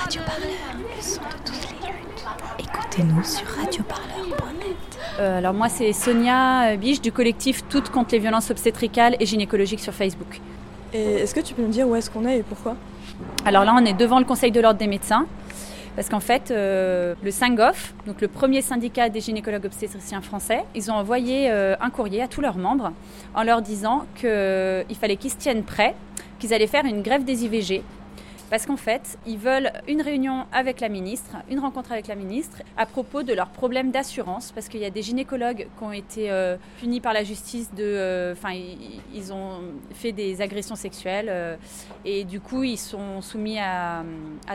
Radio Parleur, le son de toutes les luttes. Écoutez-nous sur radioparleur.net. Euh, alors moi c'est Sonia euh, Biche du collectif Toutes contre les violences obstétricales et gynécologiques sur Facebook. Et est-ce que tu peux nous dire où est-ce qu'on est et pourquoi? Alors là on est devant le Conseil de l'ordre des médecins. Parce qu'en fait, euh, le SINGOF, donc le premier syndicat des gynécologues obstétriciens français, ils ont envoyé euh, un courrier à tous leurs membres en leur disant qu'il fallait qu'ils se tiennent prêts, qu'ils allaient faire une grève des IVG parce qu'en fait, ils veulent une réunion avec la ministre, une rencontre avec la ministre à propos de leurs problèmes d'assurance, parce qu'il y a des gynécologues qui ont été euh, punis par la justice de, euh, enfin, ils, ont fait des agressions sexuelles euh, et du coup, ils sont soumis à,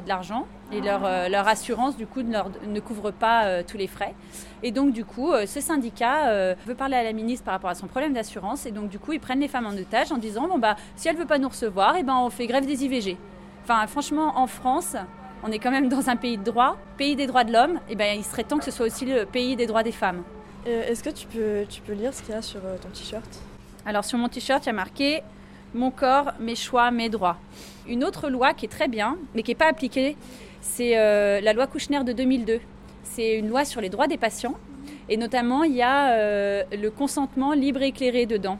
de l'argent et leur, leur, assurance du coup ne, ne couvre pas tous les frais. Et donc du coup, ce syndicat veut parler à la ministre par rapport à son problème d'assurance et donc du coup, ils prennent les femmes en otage en disant bon bah si elle veut pas nous recevoir, et eh ben on fait grève des IVG. Enfin, franchement, en France, on est quand même dans un pays de droit, pays des droits de l'homme, et ben il serait temps que ce soit aussi le pays des droits des femmes. Euh, est-ce que tu peux, tu peux lire ce qu'il y a sur euh, ton t-shirt? Alors sur mon t-shirt, il y a marqué Mon corps, mes choix, mes droits. Une autre loi qui est très bien, mais qui n'est pas appliquée, c'est euh, la loi Kouchner de 2002. C'est une loi sur les droits des patients, et notamment il y a le consentement libre et éclairé dedans.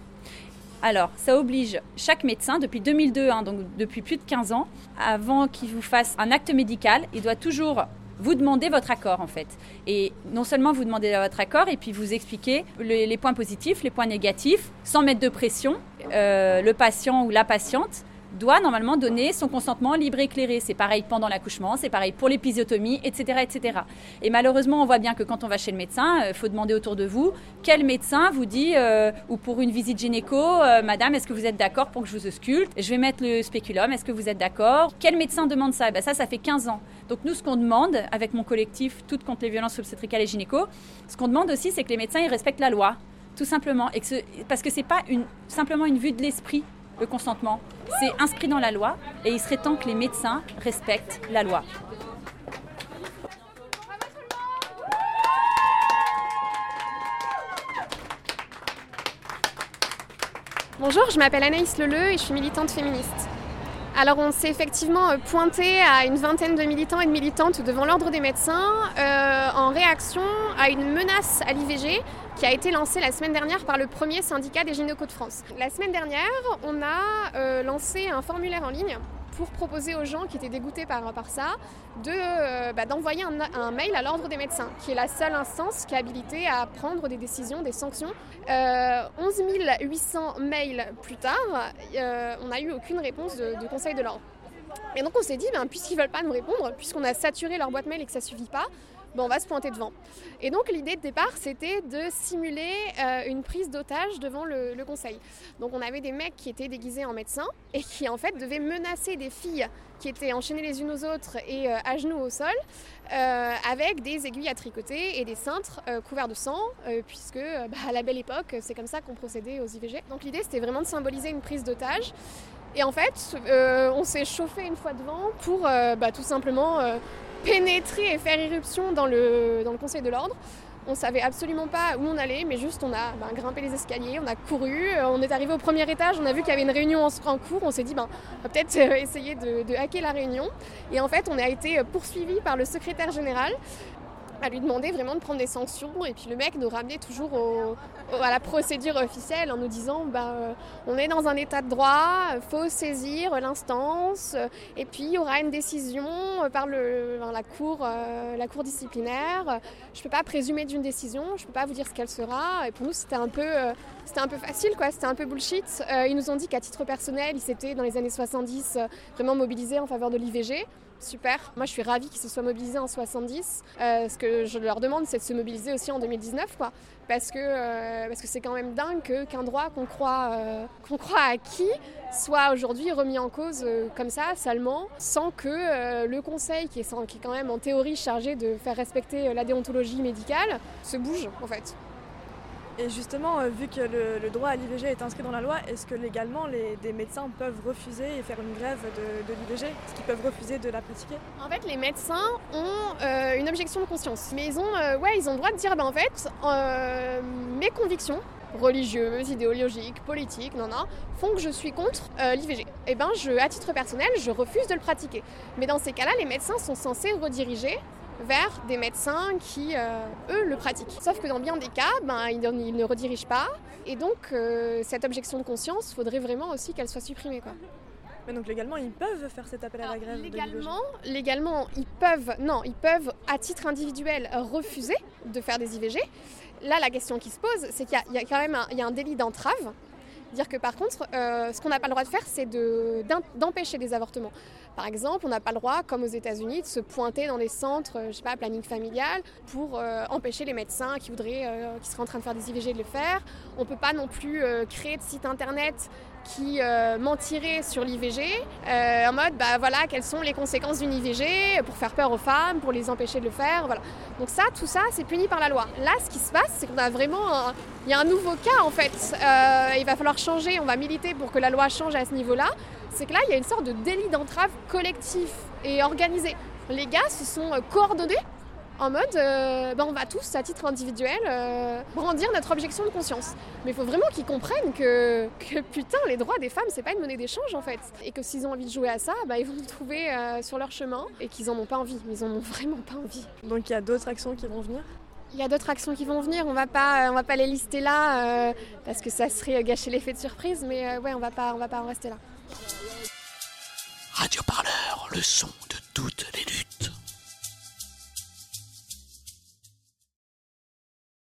Alors, ça oblige chaque médecin, depuis 2002, hein, donc depuis plus de 15 ans, avant qu'il vous fasse un acte médical, il doit toujours vous demander votre accord en fait. Et non seulement vous demandez votre accord, et puis vous expliquer les, points positifs, les points négatifs, sans mettre de pression, euh, le patient ou la patiente doit normalement donner son consentement libre et éclairé. C'est pareil pendant l'accouchement, c'est pareil pour l'épisiotomie, etc., etc. Et malheureusement, on voit bien que quand on va chez le médecin, il euh, faut demander autour de vous quel médecin vous dit, euh, ou pour une visite gynéco, euh, Madame, est-ce que vous êtes d'accord pour que je vous ausculte? Je vais mettre le spéculum, est-ce que vous êtes d'accord? Quel médecin demande ça? Eh ben Ça, ça fait 15 ans. Donc nous, ce qu'on demande avec mon collectif Toutes contre les violences obstétricales et gynéco, ce qu'on demande aussi, c'est que les médecins ils respectent la loi tout simplement, et que parce que c'est pas simplement une vue de l'esprit le consentement. C'est inscrit dans la loi et il serait temps que les médecins respectent la loi. Bonjour, je m'appelle Anaïs Leleu et je suis militante féministe. Alors on s'est effectivement euh, pointé à une vingtaine de militants et de militantes devant l'ordre des médecins euh, en réaction à une menace à l'IVG qui a été lancée la semaine dernière par le premier syndicat des gynécos de France. La semaine dernière, on a euh, lancé un formulaire en ligne pour proposer aux gens qui étaient dégoûtés par, par ça de, bah, d'envoyer un, mail à l'ordre des médecins, qui est la seule instance qui est habilitée à prendre des décisions, des sanctions. 11 800 mails plus tard, on n'a eu aucune réponse de, de conseil de l'ordre. Et donc on s'est dit, ben, puisqu'ils ne veulent pas nous répondre, puisqu'on a saturé leur boîte mail et que ça ne suffit pas, ben, on va se pointer devant. Et donc l'idée de départ, c'était de simuler euh, une prise d'otage devant le, conseil. Donc on avait des mecs qui étaient déguisés en médecins et qui en fait devaient menacer des filles qui étaient enchaînées les unes aux autres et euh, à genoux au sol, euh, avec des aiguilles à tricoter et des cintres couverts de sang, puisque bah, à la belle époque, c'est comme ça qu'on procédait aux IVG. Donc l'idée, c'était vraiment de symboliser une prise d'otage et en fait, on s'est chauffé une fois devant pour bah, tout simplement pénétrer et faire irruption dans le, dans le Conseil de l'Ordre. On savait absolument pas où on allait, mais juste on a bah, grimpé les escaliers, on a couru, on est arrivé au premier étage, on a vu qu'il y avait une réunion en, cours, on s'est dit ben, on va peut-être essayer de, de, hacker la réunion. Et en fait, on a été poursuivi par le secrétaire général à lui demander vraiment de prendre des sanctions et puis le mec nous ramenait toujours à la procédure officielle en nous disant bah, euh, on est dans un état de droit, faut saisir l'instance et puis il y aura une décision par le, la, cour, euh, la cour disciplinaire. Je ne peux pas présumer d'une décision, je ne peux pas vous dire ce qu'elle sera. Et pour nous c'était un peu, euh, un peu facile, quoi, c'était un peu bullshit. ils nous ont dit qu'à titre personnel, ils s'étaient dans les années 70 vraiment mobilisés en faveur de l'IVG super. Moi, je suis ravie qu'ils se soient mobilisés en 70. Euh, ce que je leur demande, c'est de se mobiliser aussi en 2019, quoi. Parce que euh, parce que c'est quand même dingue qu'un droit qu'on croit, euh, qu'on croit acquis soit aujourd'hui remis en cause comme ça, salement, sans que le Conseil, qui est quand même en théorie chargé de faire respecter la déontologie médicale, se bouge, en fait. Et justement, euh, vu que le, droit à l'IVG est inscrit dans la loi, est-ce que légalement les, des médecins peuvent refuser et faire une grève de, l'IVG Est-ce qu'ils peuvent refuser de la pratiquer? En fait, les médecins ont euh, une objection de conscience. Mais ils ont, euh, ouais, ils ont le droit de dire, bah, en fait, mes convictions religieuses, idéologiques, politiques, non, font que je suis contre euh, l'IVG. Eh je, à titre personnel, je refuse de le pratiquer. Mais dans ces cas-là, les médecins sont censés rediriger vers des médecins qui, euh, eux, le pratiquent. Sauf que dans bien des cas, ben, ils, ne redirigent pas. Et donc, euh, cette objection de conscience, faudrait vraiment aussi qu'elle soit supprimée. Quoi. Mais donc légalement, ils peuvent faire cet appel à la grève légalement, légalement, ils peuvent, non, ils peuvent à titre individuel refuser de faire des IVG. Là, la question qui se pose, c'est qu'il y, a- il y a quand même un, il y a un délit d'entrave. Dire que par contre, euh, ce qu'on n'a pas le droit de faire, c'est de- d'em- d'empêcher des avortements. Par exemple, on n'a pas le droit, comme aux États-Unis, de se pointer dans les centres, euh, je sais pas, planning familial, pour euh, empêcher les médecins qui voudraient, euh, qui seraient en train de faire des IVG de le faire. On peut pas non plus créer de site internet qui euh, mentiraient sur l'IVG, euh, en mode, bah voilà, quelles sont les conséquences d'une IVG pour faire peur aux femmes, pour les empêcher de le faire, voilà. Donc ça, tout ça, c'est puni par la loi. Là, ce qui se passe, c'est qu'on a vraiment, il y a un nouveau cas en fait. Euh, il va falloir changer, on va militer pour que la loi change à ce niveau-là. C'est que là, il y a une sorte de délit d'entrave collectif et organisé. Les gars se sont coordonnés en mode, euh, bah, on va tous, à titre individuel, euh, brandir notre objection de conscience. Mais il faut vraiment qu'ils comprennent que, que putain, les droits des femmes, c'est pas une monnaie d'échange en fait. Et que s'ils ont envie de jouer à ça, bah, ils vont nous trouver euh, sur leur chemin et qu'ils en ont pas envie. Ils en ont vraiment pas envie. Donc il y a d'autres actions qui vont venir? Il y a d'autres actions qui vont venir, on va pas, on va pas les lister là euh, parce que ça serait gâcher l'effet de surprise, mais euh, ouais, on va pas, on va pas en rester là. Radio Parleur, le son de toutes les luttes.